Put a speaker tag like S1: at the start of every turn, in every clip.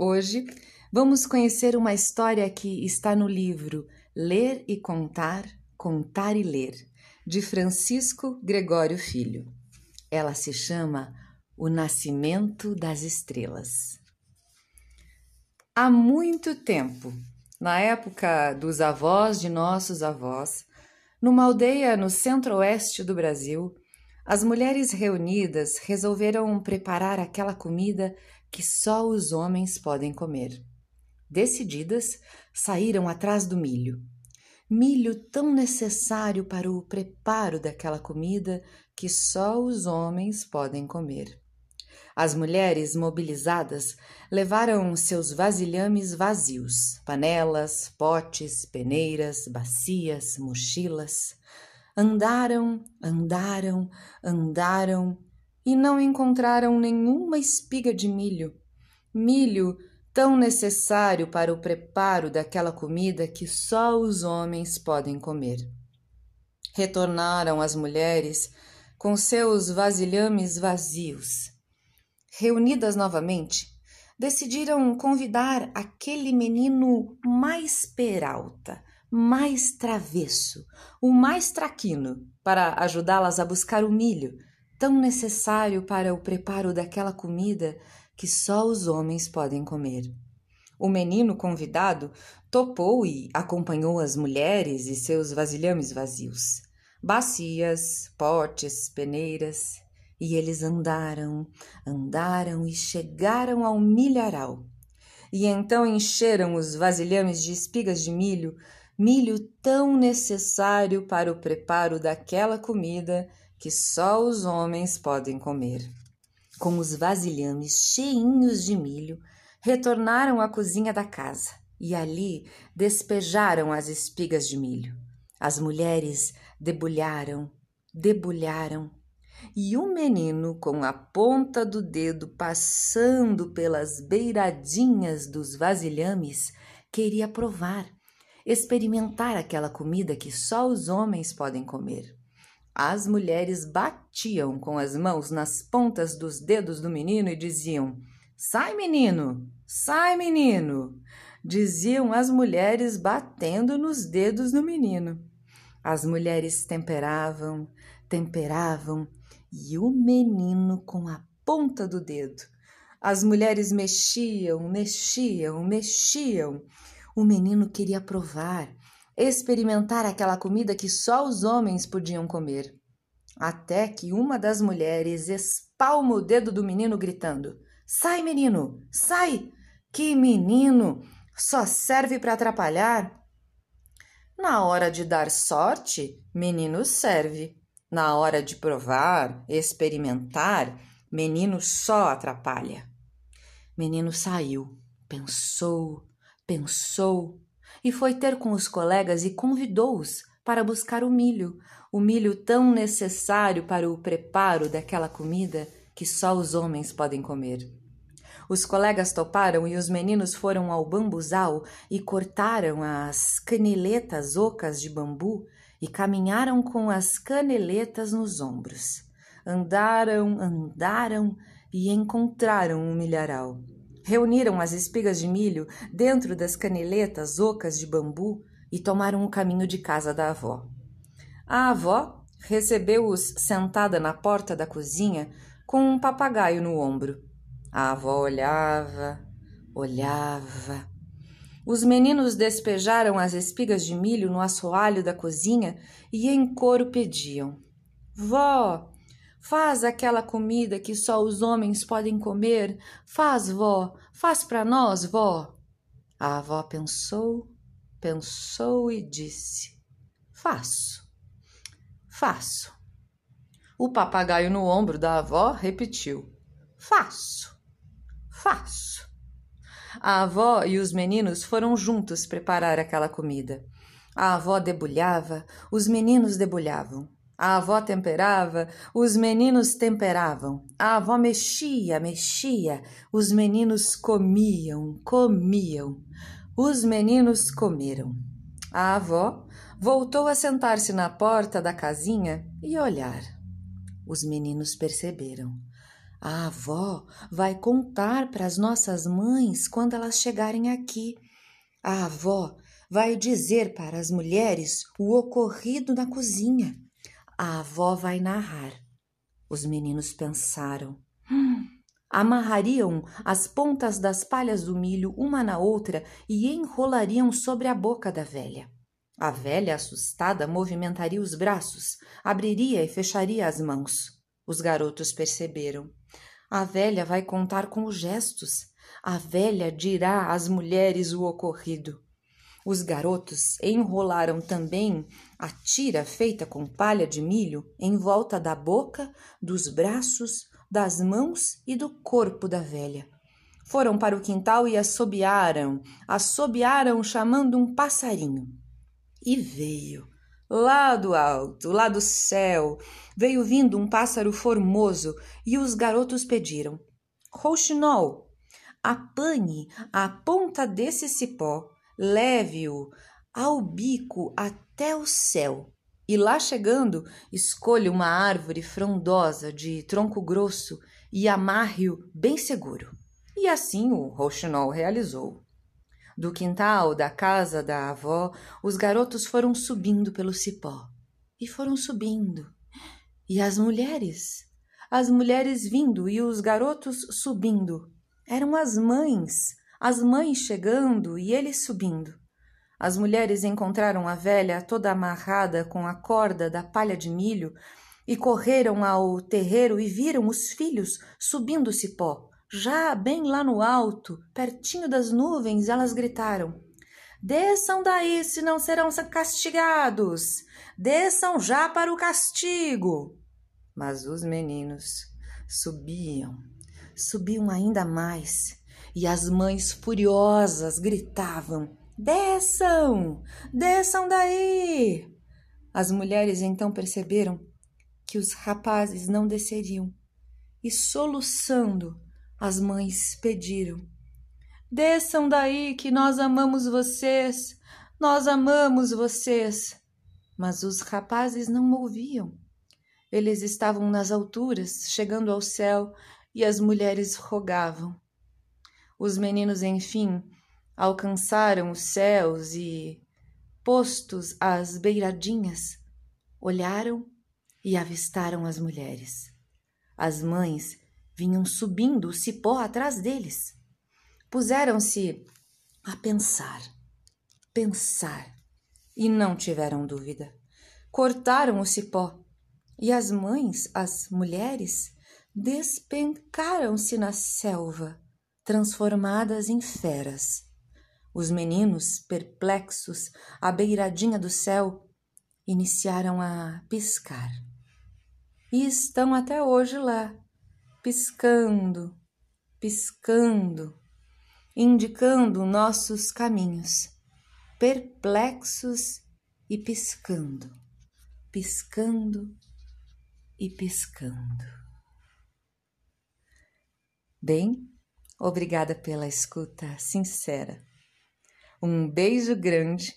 S1: Hoje vamos conhecer uma história que está no livro Ler e Contar, Contar e Ler, de Francisco Gregório Filho. Ela se chama O Nascimento das Estrelas. Há muito tempo, na época dos avós de nossos avós, numa aldeia no centro-oeste do Brasil, as mulheres reunidas resolveram preparar aquela comida que só os homens podem comer. Decididas, saíram atrás do milho. Milho tão necessário para o preparo daquela comida que só os homens podem comer. As mulheres mobilizadas levaram seus vasilhames vazios, panelas, potes, peneiras, bacias, mochilas. Andaram, andaram, andaram e não encontraram nenhuma espiga de milho. Milho tão necessário para o preparo daquela comida que só os homens podem comer. Retornaram as mulheres com seus vasilhames vazios. Reunidas novamente, decidiram convidar aquele menino mais peralta, mais travesso, o mais traquino, para ajudá-las a buscar o milho tão necessário para o preparo daquela comida que só os homens podem comer. O menino convidado topou e acompanhou as mulheres e seus vasilhames vazios, bacias, potes, peneiras, e eles andaram, andaram e chegaram ao milharal. E então encheram os vasilhames de espigas de milho, milho tão necessário para o preparo daquela comida que só os homens podem comer. Com os vasilhames cheinhos de milho, retornaram à cozinha da casa e ali despejaram as espigas de milho. As mulheres debulharam, debulharam, e o menino, com a ponta do dedo passando pelas beiradinhas dos vasilhames, queria provar, experimentar aquela comida que só os homens podem comer. As mulheres batiam com as mãos nas pontas dos dedos do menino e diziam: Sai, menino! Sai, menino! Diziam as mulheres batendo nos dedos do menino. As mulheres temperavam, temperavam e o menino com a ponta do dedo. As mulheres mexiam, mexiam, mexiam. O menino queria provar experimentar aquela comida que só os homens podiam comer. Até que uma das mulheres espalma o dedo do menino, gritando: Sai, menino, sai! Que menino! Só serve para atrapalhar. Na hora de dar sorte, menino serve. Na hora de provar, experimentar, menino só atrapalha. Menino saiu, pensou, pensou e foi ter com os colegas e convidou-os para buscar o milho, o milho tão necessário para o preparo daquela comida que só os homens podem comer. Os colegas toparam e os meninos foram ao bambuzal e cortaram as caneletas ocas de bambu e caminharam com as caneletas nos ombros. Andaram, andaram e encontraram um milharal. Reuniram as espigas de milho dentro das caneletas ocas de bambu e tomaram o caminho de casa da avó. A avó recebeu-os sentada na porta da cozinha com um papagaio no ombro. A avó olhava, olhava. Os meninos despejaram as espigas de milho no assoalho da cozinha e em coro pediam: Vó, faz aquela comida que só os homens podem comer. Faz, vó, faz para nós, vó. A avó pensou, pensou e disse: Faço, faço. O papagaio no ombro da avó repetiu: Faço, faço. A avó e os meninos foram juntos preparar aquela comida. A avó debulhava, os meninos debulhavam. A avó temperava, os meninos temperavam. A avó mexia, mexia, os meninos comiam, comiam. Os meninos comeram. A avó voltou a sentar-se na porta da casinha e olhar. Os meninos perceberam. A avó vai contar para as nossas mães quando elas chegarem aqui. A avó vai dizer para as mulheres o ocorrido na cozinha. A avó vai narrar. Os meninos pensaram. Hum, amarrariam as pontas das palhas do milho uma na outra e enrolariam sobre a boca da velha. A velha, assustada, movimentaria os braços, abriria e fecharia as mãos. Os garotos perceberam. A velha vai contar com os gestos. A velha dirá às mulheres o ocorrido. Os garotos enrolaram também a tira feita com palha de milho em volta da boca, dos braços, das mãos e do corpo da velha. Foram para o quintal e assobiaram, assobiaram chamando um passarinho. E veio, lá do alto, lá do céu, veio vindo um pássaro formoso e os garotos pediram: Rouxinol, apanhe a ponta desse cipó leve-o ao bico até o céu. E lá chegando, escolha uma árvore frondosa de tronco grosso e amarre-o bem seguro. E assim o rouxinol realizou. Do quintal da casa da avó, os garotos foram subindo pelo cipó. E foram subindo. E as mulheres? As mulheres vindo e os garotos subindo. Eram as mães, as mães chegando e eles subindo. As mulheres encontraram a velha toda amarrada com a corda da palha de milho e correram ao terreiro e viram os filhos subindo o cipó. Já bem lá no alto, pertinho das nuvens, elas gritaram: Desçam daí, se não serão castigados! Desçam já para o castigo! Mas os meninos subiam, subiam ainda mais e as mães furiosas gritavam: Desçam! Desçam daí! As mulheres então perceberam que os rapazes não desceriam e, soluçando, as mães pediram: Desçam daí, que nós amamos vocês, nós amamos vocês. Mas os rapazes não ouviam. Eles estavam nas alturas, chegando ao céu, e as mulheres rogavam: os meninos, enfim, alcançaram os céus e, postos às beiradinhas, olharam e avistaram as mulheres. As mães vinham subindo o cipó atrás deles. Puseram-se a pensar, pensar, e não tiveram dúvida. Cortaram o cipó e as mães, as mulheres, despencaram-se na selva transformadas em feras. Os meninos, perplexos, à beiradinha do céu, iniciaram a piscar. E estão até hoje lá, piscando, piscando, indicando nossos caminhos, perplexos e piscando, piscando e piscando. Bem, Obrigada pela escuta sincera. Um beijo grande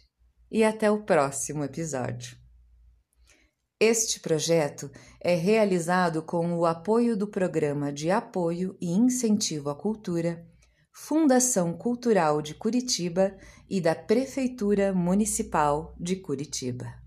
S1: e até o próximo episódio. Este projeto é realizado com o apoio do Programa de Apoio e Incentivo à Cultura, Fundação Cultural de Curitiba e da Prefeitura Municipal de Curitiba.